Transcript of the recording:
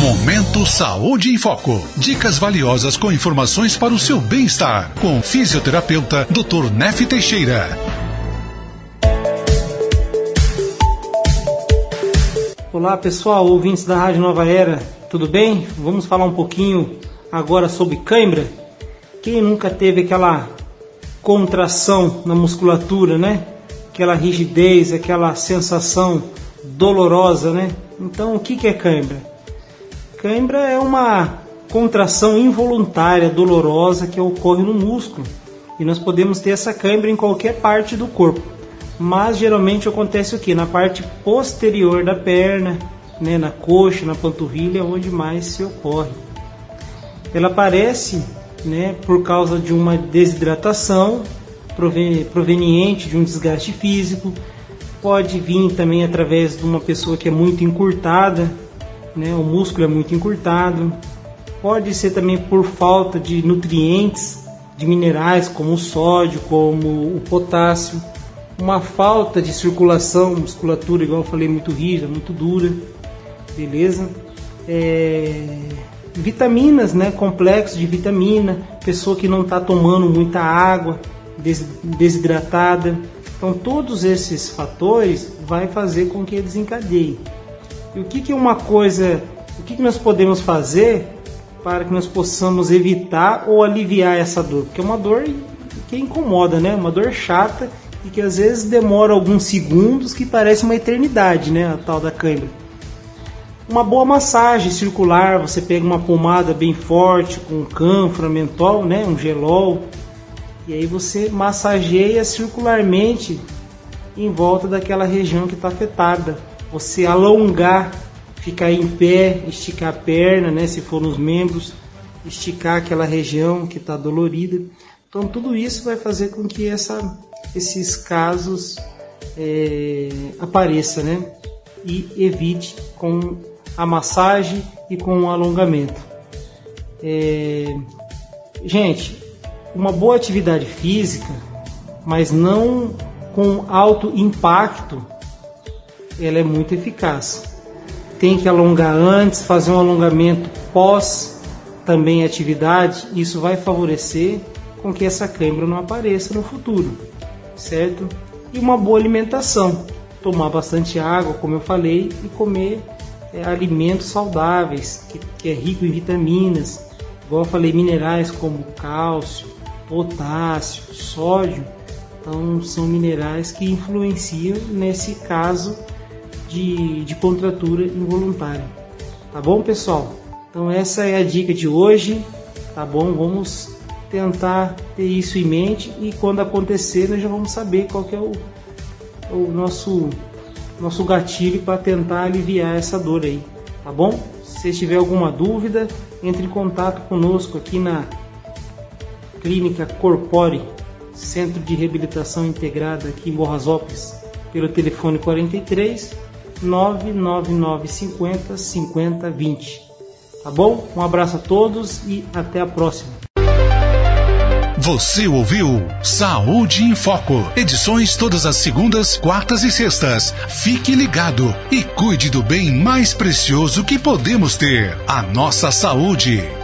Momento Saúde em Foco. Dicas valiosas com informações para o seu bem-estar. Com o fisioterapeuta Dr. Nef Teixeira. Olá pessoal, ouvintes da Rádio Nova Era, tudo bem? Vamos falar um pouquinho agora sobre cãibra. Quem nunca teve aquela contração na musculatura, né? Aquela rigidez, aquela sensação dolorosa, né? Então, o que é cãibra? Cãibra é uma contração involuntária, dolorosa que ocorre no músculo. E nós podemos ter essa cãibra em qualquer parte do corpo. Mas geralmente acontece o que? Na parte posterior da perna, né? na coxa, na panturrilha, onde mais se ocorre. Ela aparece né, por causa de uma desidratação proveniente de um desgaste físico, pode vir também através de uma pessoa que é muito encurtada, né, o músculo é muito encurtado, pode ser também por falta de nutrientes, de minerais como o sódio, como o potássio, uma falta de circulação, musculatura, igual eu falei, muito rígida, muito dura, beleza? É vitaminas, né, complexos de vitamina, pessoa que não está tomando muita água, desidratada. Então todos esses fatores vai fazer com que eles encadeiem. E o que, que é uma coisa, o que, que nós podemos fazer para que nós possamos evitar ou aliviar essa dor? Porque é uma dor que incomoda, né? Uma dor chata e que às vezes demora alguns segundos, que parece uma eternidade, né? A tal da cãibra uma boa massagem circular, você pega uma pomada bem forte com cânfora, mentol, né, um gelol, e aí você massageia circularmente em volta daquela região que está afetada. Você alongar, ficar em pé, esticar a perna, né, se for nos membros, esticar aquela região que está dolorida. Então tudo isso vai fazer com que essa, esses casos é, apareça, né? E evite com a massagem e com o alongamento. É... Gente, uma boa atividade física, mas não com alto impacto, ela é muito eficaz. Tem que alongar antes, fazer um alongamento pós também atividade, isso vai favorecer com que essa câimbra não apareça no futuro, certo? E uma boa alimentação, tomar bastante água, como eu falei, e comer é, alimentos saudáveis, que, que é rico em vitaminas, igual eu falei, minerais como cálcio, potássio, sódio, então são minerais que influenciam nesse caso de, de contratura involuntária. Tá bom, pessoal? Então essa é a dica de hoje, tá bom? Vamos tentar ter isso em mente e quando acontecer nós já vamos saber qual que é o, o nosso nosso gatilho para tentar aliviar essa dor aí, tá bom? Se tiver alguma dúvida, entre em contato conosco aqui na Clínica Corpore, Centro de Reabilitação Integrada aqui em Borrasópolis, pelo telefone 43 999 50 50 20. Tá bom? Um abraço a todos e até a próxima. Você ouviu Saúde em Foco. Edições todas as segundas, quartas e sextas. Fique ligado e cuide do bem mais precioso que podemos ter: a nossa saúde.